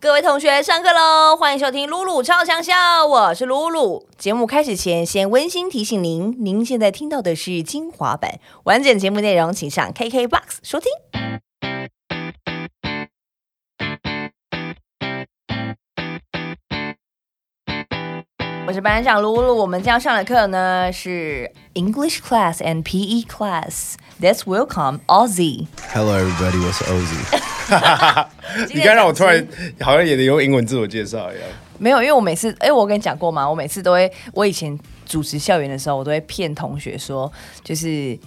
各位同学，上课喽！欢迎收听露露超强笑，我是露露。节目开始前，先温馨提醒您，您现在听到的是精华版，完整节目内容请上 KKBOX 收听。我是班长露露，我们将上的课呢是 English class and PE class. Let's welcome Ozzy. Hello, everybody. 我是 Ozzy。你刚让我突然好像也得用英文自我介绍一样。没有，因为我每次，哎，我跟你讲过吗？我每次都会，我以前主持校园的时候，我都会骗同学说，就是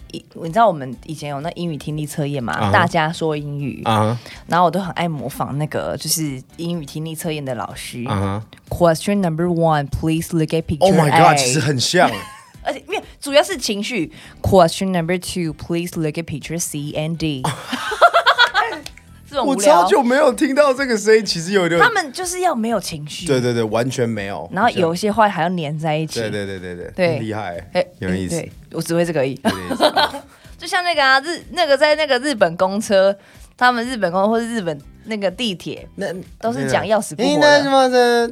你知道我们以前有那英语听力测验嘛，大家说英语啊，然后我都很爱模仿那个就是英语听力测验的老师。Question number one, please look at picture. Oh my god，其实很像。而且因为主要是情绪。Question number two, please look at picture C and D. 我超久没有听到这个声音，其实有点。他们就是要没有情绪。对对对，完全没有。然后有一些话还要粘在一起。对对对对对，对，厉害，哎，有意思。我只会这个意。就像那个啊，日那个在那个日本公车，他们日本公车或者日本。那个地铁，那都是讲要死不活的。什么的？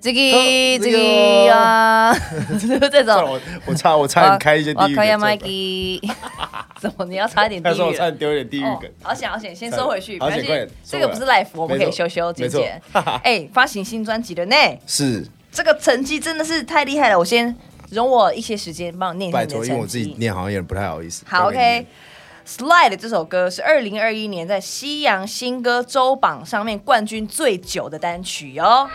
这个这个啊，这种。我我差我差点开一些地狱梗。怎么你要差一点地狱？我差点丢一点地狱梗。好险好险，先收回去。好险，快这个不是 life，我们可以修修剪剪。哎，发行新专辑了呢。是。这个成绩真的是太厉害了，我先容我一些时间帮我念一下你的成绩。因为我自己念好像有点不太好意思。好，OK。Slide 这首歌是二零二一年在西洋新歌周榜上面冠军最久的单曲哦，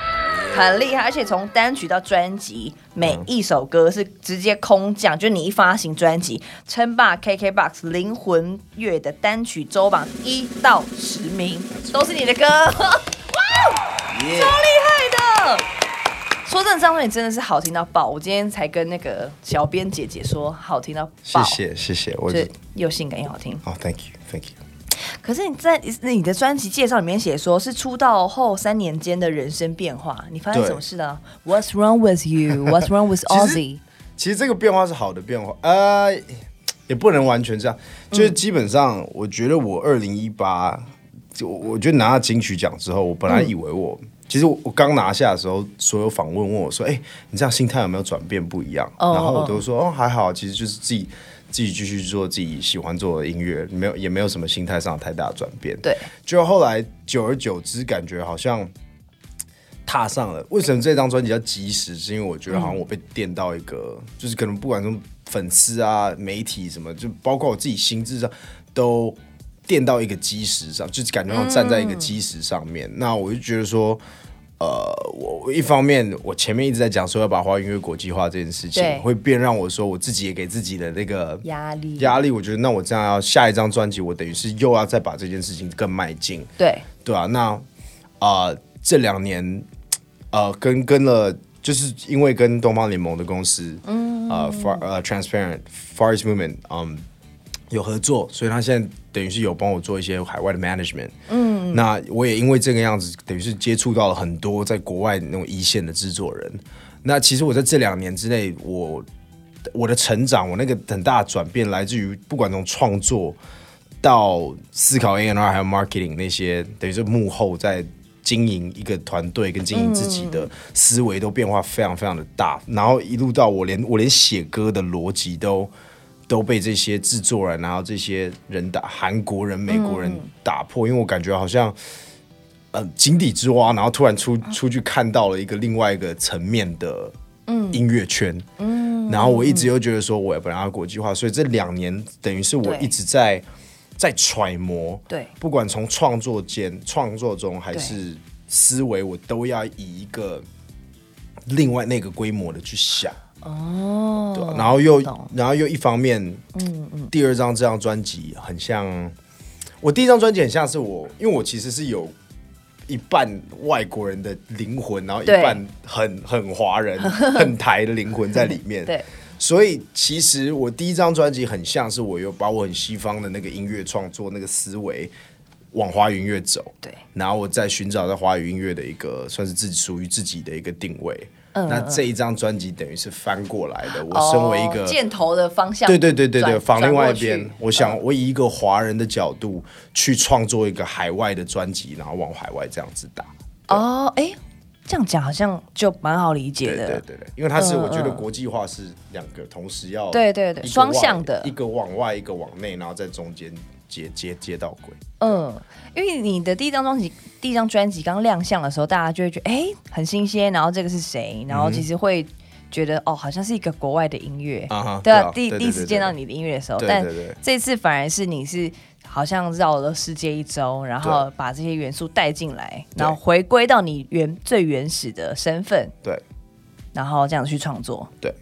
很厉害，而且从单曲到专辑，每一首歌是直接空降，就你一发行专辑，称霸 KKBOX 灵魂乐的单曲周榜一到十名，都是你的歌，哇，超厉害的。说真的，张专辑真的是好听到爆！我今天才跟那个小编姐姐说，好听到爆。谢谢谢谢，我又性感又好听。哦，Thank you，Thank you。可是你在你的专辑介绍里面写说，是出道后三年间的人生变化，你发生什么事了？What's wrong with you？What's wrong with Ozzy？其实这个变化是好的变化，呃，也不能完全这样。就是基本上，我觉得我二零一八，就我觉得拿到金曲奖之后，我本来以为我。其实我我刚拿下的时候，所有访问问我说：“哎，你这样心态有没有转变不一样？”然后我都说：“哦，还好，其实就是自己自己继续做自己喜欢做的音乐，没有也没有什么心态上太大的转变。”对，就后来久而久之，感觉好像踏上了。为什么这张专辑叫及时？是因为我觉得好像我被电到一个，就是可能不管从粉丝啊、媒体什么，就包括我自己心智上都。垫到一个基石上，就是感觉上站在一个基石上面。那我就觉得说，呃，我一方面我前面一直在讲说要把华语音乐国际化这件事情，会变让我说我自己也给自己的那个压力压力。我觉得那我这样要下一张专辑，我等于是又要再把这件事情更迈进。对对啊，那啊这两年呃跟跟了，就是因为跟东方联盟的公司，嗯啊 far 呃 transparent far east movement，嗯。有合作，所以他现在等于是有帮我做一些海外的 management。嗯，那我也因为这个样子，等于是接触到了很多在国外那种一线的制作人。那其实我在这两年之内，我我的成长，我那个很大的转变，来自于不管从创作到思考 A N R 还有 marketing 那些，等于是幕后在经营一个团队跟经营自己的思维都变化非常非常的大。然后一路到我连我连写歌的逻辑都。都被这些制作人，然后这些人打韩国人、美国人打破，因为我感觉好像，呃，井底之蛙，然后突然出出去看到了一个另外一个层面的音乐圈，嗯，然后我一直又觉得说，我要把它国际化，所以这两年等于是我一直在在揣摩，对，不管从创作间、创作中还是思维，我都要以一个另外那个规模的去想。哦，对，然后又，然后又一方面，嗯嗯，第二张这张专辑很像，我第一张专辑很像是我，因为我其实是有一半外国人的灵魂，然后一半很很华人、很台的灵魂在里面，对，所以其实我第一张专辑很像是我有把我很西方的那个音乐创作那个思维往华语音乐走，对，然后我在寻找在华语音乐的一个算是自己属于自己的一个定位。那这一张专辑等于是翻过来的。我身为一个箭头的方向，对对对对对，放另外一边。我想，我以一个华人的角度去创作一个海外的专辑，然后往海外这样子打。哦，哎，这样讲好像就蛮好理解对的。对对对，因为它是嗯我觉得嗯国际化是两个同时要对对对双向的一个往外，一个往内，然后在中间接接接到轨。嗯，因为你的第一张专辑，第一张专辑刚亮相的时候，大家就会觉得哎、很新鲜，然后这个是谁？然后其实会觉得哦，好像是一个国外的音乐，啊对啊，第第一次见到你的音乐的时候，对但这次反而是你是好像绕了世界一周，然后把这些元素带进来，然后回归到你原最原始的身份，对。然后这样去创作。对，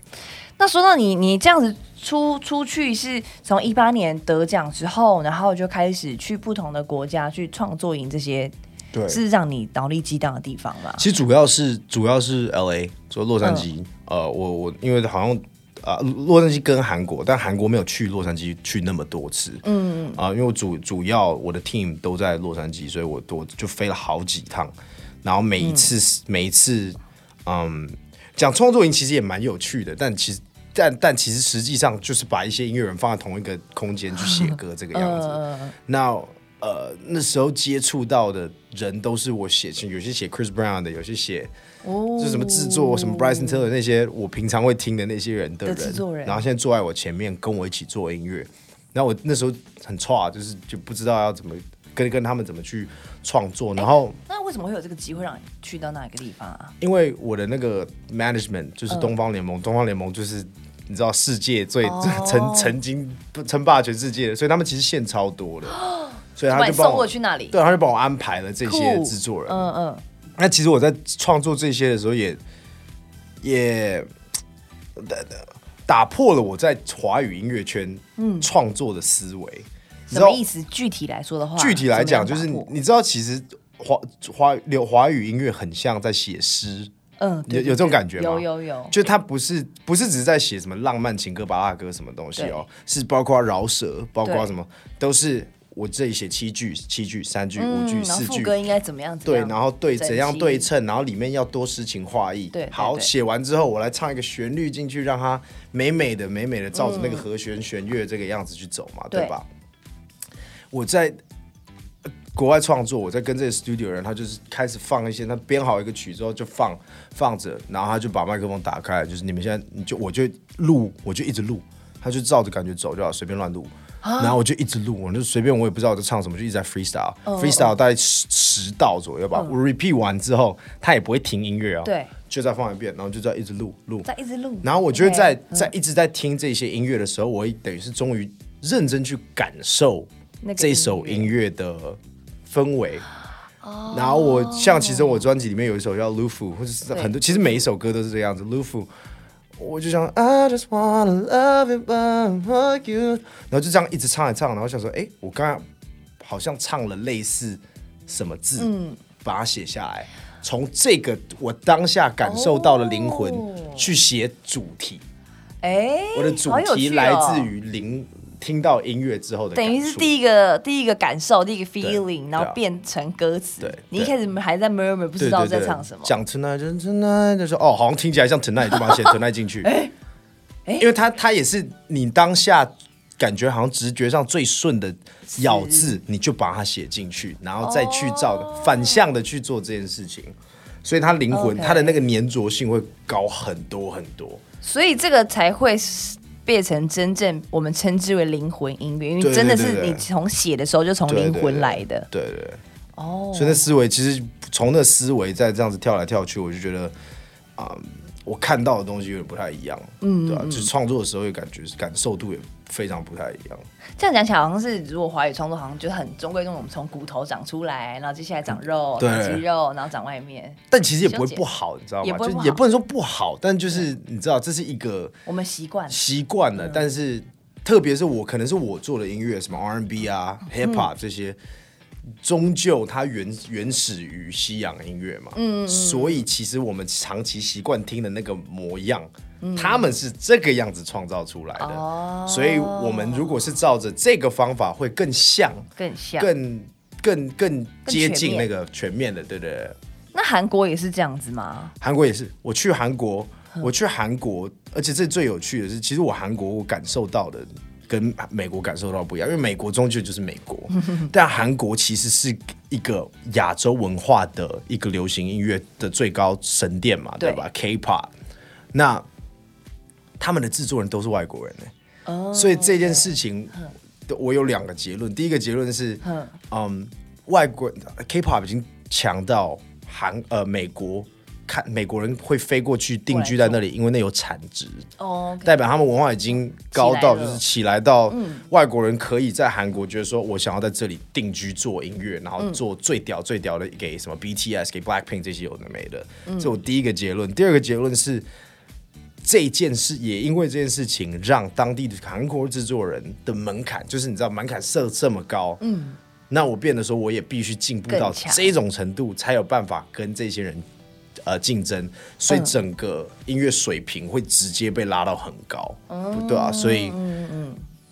那说到你，你这样子出出去是从一八年得奖之后，然后就开始去不同的国家去创作营，这些对，是让你脑力激荡的地方吧？其实主要是主要是 L A，就洛杉矶。嗯呃，我我因为好像啊、洛杉矶跟韩国，但韩国没有去洛杉矶去那么多次。嗯啊、因为我主主要我的 team 都在洛杉矶，所以我多就飞了好几趟，然后每一次、每一次，嗯，讲创作营其实也蛮有趣的，但其实。但但其实实际上就是把一些音乐人放在同一个空间去写歌这个样子。嗯那呃那时候接触到的人都是我写，有些写 Chris Brown 的，有些写哦就是什么制作什么 Bryson Tiller 那些我平常会听的那些人的制作人然后现在坐在我前面跟我一起做音乐，然后我那时候很差，就是就不知道要怎么跟跟他们怎么去创作，然后那为什么会有这个机会让你去到那个地方啊？因为我的那个 management 就是东方联盟，东方联盟就是。你知道世界最哦曾曾经称霸全世界的，所以他们其实线超多的，所以他就帮我过去那里？对，他就帮我安排了这些制作人。嗯嗯，那其实我在创作这些的时候也，也打破了我在华语音乐圈创作的思维。什么意思？具体来说的话，具体来讲，就是你知道，其实华华流华语音乐很像在写诗，嗯，对有有这种感觉吗有有有，就他不是不是只是在写什么浪漫情歌、巴拉歌什么东西哦，是包括饶舌，包括什么都是我这里写七句、七句、三句、五句、嗯，四句，副歌应该怎么样？对，然后对怎样对称，然后里面要多诗情画意。对对好，对写完之后我来唱一个旋律进去，让它美美的、美美的照着那个和弦、弦乐这个样子去走嘛，对对吧？我在呃国外创作，我在跟这个 studio 人，他就是开始放一些，他编好一个曲之后就放放着，然后他就把麦克风打开，就是你们现在你就我就录，我就一直录，他就照着感觉走就好，随便乱录。然后我就一直录，我就随便，我也不知道我在唱什么，就一直在 freestyle，freestyle 大概十十道左右吧。我 repeat 完之后，他也不会停音乐啊，对，就再放一遍，然后就再一直录录。再一直录。然后我觉得在在一直在听这些音乐的时候，我等于是终于认真去感受那个这首音音乐的氛围。然后我像其实我专辑里面有一首叫《Lufu》，或者是很多，其实每一首歌都是这个样子。Lufu，我就想 I just wanna love it but you，然后就这样一直唱一唱，然后想说，哎，我刚刚好像唱了类似什么字，嗯把它写下来，从这个我当下感受到的灵魂哦去写主题。哎，我的主题来自于灵，听到音乐之后的，等于是第一个第一个感受，第一个 feeling，然后啊变成歌词。对你一开始还在 murmur，不知道在唱什么。讲 tonight 就是 tonight，就说哦，好像听起来像 tonight，就把它写 tonight 进去。哎因为它它也是你当下感觉好像直觉上最顺的咬字，你就把它写进去，然后再去照的、反向的去做这件事情。所以它灵魂它的那个粘着性会高很多很多。所以这个才会是变成真正我们称之为灵魂音乐，因为真的是你从写的时候就从灵魂来的。对对对。哦，所以那思维其实从那思维再这样子跳来跳去，我就觉得啊、我看到的东西有点不太一样，嗯，对吧、就是创作的时候也感觉感受度也非常不太一样。这样讲起来好像是，如果华语创作好像就是很中规中矩，我们从骨头长出来，然后接下来长肉、对长肌肉，然后长外面。但其实也不会不好，你知道吗？也不不就也不能说不好，但就是你知道这是一个我们习惯了习惯了，但是特别是我可能是我做的音乐，什么 R&B 啊、Hip 嗯 Hop 这些。终究它原原始于西洋音乐嘛，嗯，所以其实我们长期习惯听的那个模样，他们是这个样子创造出来的，哦。所以我们如果是照着这个方法，会更像、更像。更、更、更接近那个全面的，对不对？那韩国也是这样子吗？韩国也是，我去韩国，我去韩国，而且这最有趣的是，其实我韩国我感受到的跟美国感受到不一样，因为美国终究就是美国，但韩国其实是一个亚洲文化的一个流行音乐的最高神殿嘛，对。对吧？K-pop，那他们的制作人都是外国人呢、哦所以这件事情，我有两个结论。第一个结论是，嗯。嗯，外国 K-pop 已经强到韩呃美国看美国人会飞过去定居在那里，因为那有产值。哦，代表他们文化已经高到，就是起来到外国人可以在韩国觉得说，我想要在这里定居做音乐，然后做最屌最屌的给什么 BTS、给 Blackpink 这些有的没的。这是我第一个结论。第二个结论是，这件事也因为这件事情，让当地的韩国制作人的门槛，就是你知道门槛设这么高，嗯，那我变得说，我也必须进步到这种程度，才有办法跟这些人呃竞争，所以嗯。整个音乐水平会直接被拉到很高，哦对啊，所以，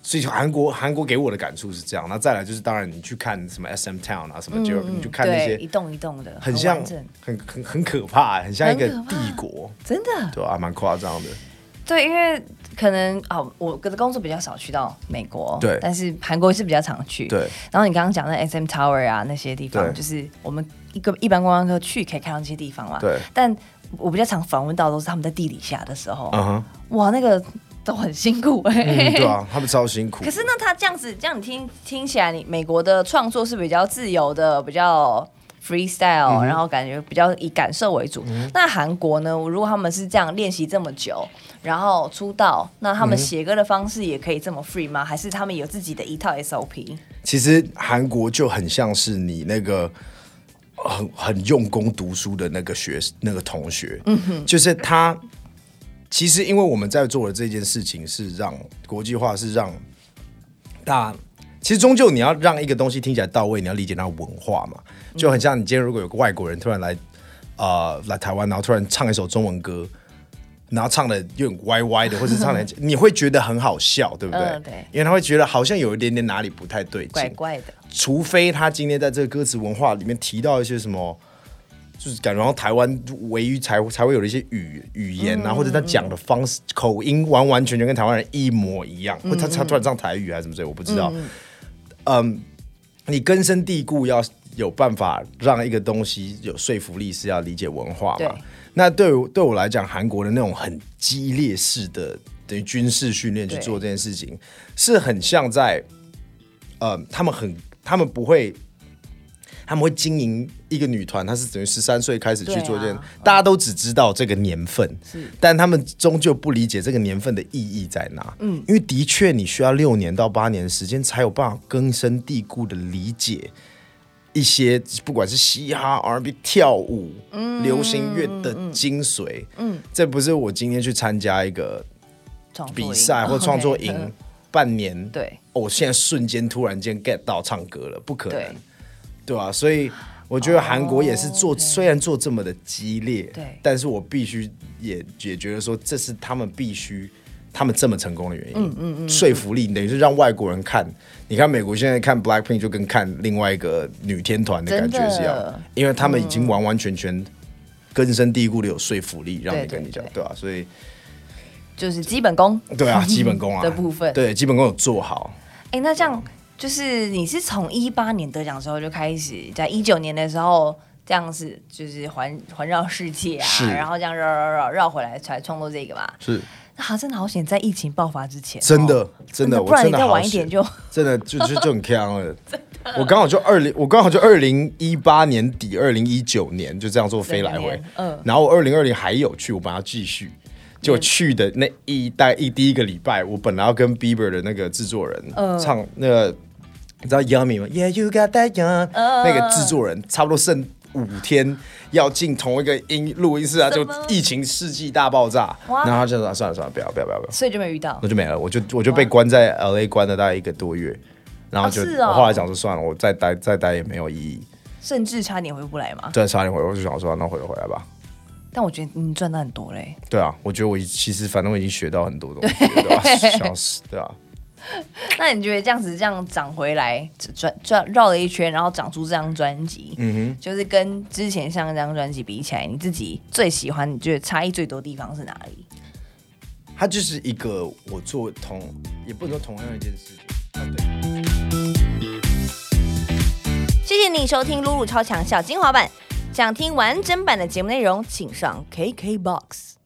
所以韩国韩国给我的感触是这样。那再来就是，当然你去看什么 SM Town 啊，什么就、你就看那些，一些栋一栋的，很像很很很可怕，很像一个帝国，真的。对啊，蛮夸张的。对，因为可能哦，我的工作比较少去到美国，对。但是韩国是比较常去，对。然后你刚刚讲的 SM Tower 啊那些地方，就是我们一个一般观光客去可以看到这些地方嘛，对。但我比较常访问到都是他们在地底下的时候，嗯哼，哇，那个都很辛苦哎、嗯，对啊，他们超辛苦。可是那，他这样子，这样你听听起来，你美国的创作是比较自由的，比较 freestyle，、然后感觉比较以感受为主。那韩国呢？如果他们是这样练习这么久，然后出道，那他们写歌的方式也可以这么 free 吗？还是他们有自己的一套 SOP？其实韩国就很像是你那个很很用功读书的那个学那个同学，嗯哼就是他。其实，因为我们在做的这件事情是让国际化，是让大。其实终究你要让一个东西听起来到位，你要理解它的文化嘛，就很像你今天如果有个外国人突然来呃来台湾，然后突然唱一首中文歌，然后唱的有点歪歪的，或者唱的 你会觉得很好笑，对不对？嗯对。因为他会觉得好像有一点点哪里不太对劲，怪怪的，除非他今天在这个歌词文化里面提到一些什么，就是感觉好像台湾唯一才才会有的一些语语言啊，或者他讲的方式口音完完全全跟台湾人一模一样，或他他突然唱台语还是什么之类，我不知道。嗯，你根深蒂固要有办法让一个东西有说服力，是要理解文化对嘛？那对我对我来讲，韩国的那种很激烈式的等于军事训练去做这件事情，是很像在呃，他们很他们不会。他们会经营一个女团，她是等于十三岁开始去做这件，啊。大家都只知道这个年份，是。但他们终究不理解这个年份的意义在哪。嗯，因为的确你需要六年到八年的时间，才有办法根深蒂固的理解一些不管是嘻哈、R&B、跳舞、流行乐的精髓。嗯，这不是我今天去参加一个比赛或创作营 嗯半年，对。哦我现在瞬间突然间 get 到唱歌了，不可能。对对啊，所以我觉得韩国也是做，虽然做这么的激烈，对。但是我必须也也觉得说，这是他们必须。他们这么成功的原因，嗯嗯嗯，说服力等于是让外国人看。你看美国现在看 Blackpink 就跟看另外一个女天团的感觉是一样，因为他们已经完完全全根深蒂固的有说服力，让你跟你讲，对。对吧、所以就是基本功对啊，基本功啊。的部分。对基本功有做好，哎、那这样就是你是从一八年得奖之后就开始，在一九年的时候这样子就是环环绕世界啊，然后这样绕绕绕绕回来才创作这个吧。是那好，真的好险，在疫情爆发之前，真的哦真的，不然再晚一点就真的就就就很坑了。我刚好就二零，我刚好就二零一八年底，二零一九年就这样做飞来回。嗯然后我二零二零还有去，我本来要继续。就去的那一大一第一个礼拜，我本来要跟 Bieber 的那个制作人、嗯唱那个，你知道 Yummy 吗？Yeah, you got that yum、嗯那个制作人差不多剩五天要进同一个音录音室啊，就疫情世纪大爆炸，然后他就说算了算了，不要不要不要不要，所以就没遇到那。就没了，我就我就被关在 L A 关了大概一个多月，然后就、哦是哦我后来想说算了，我再待再待也没有意义，甚至差点回不来嘛。对差点回，我就想说那回回来吧。但我觉得你赚到很多嘞。对啊，我觉得我其实反正我已经学到很多东西了，对吧？笑死，对啊。那你觉得这样子这样涨回来，转转绕了一圈，然后长出这张专辑，嗯哼就是跟之前上一张专辑比起来，你自己最喜欢、你觉得差异最多的地方是哪里？它就是一个我做同，也不能说同样一件事情。啊，对。谢谢谢你收听露露超强小精华版。想听完整版的节目内容，请上 KKBOX。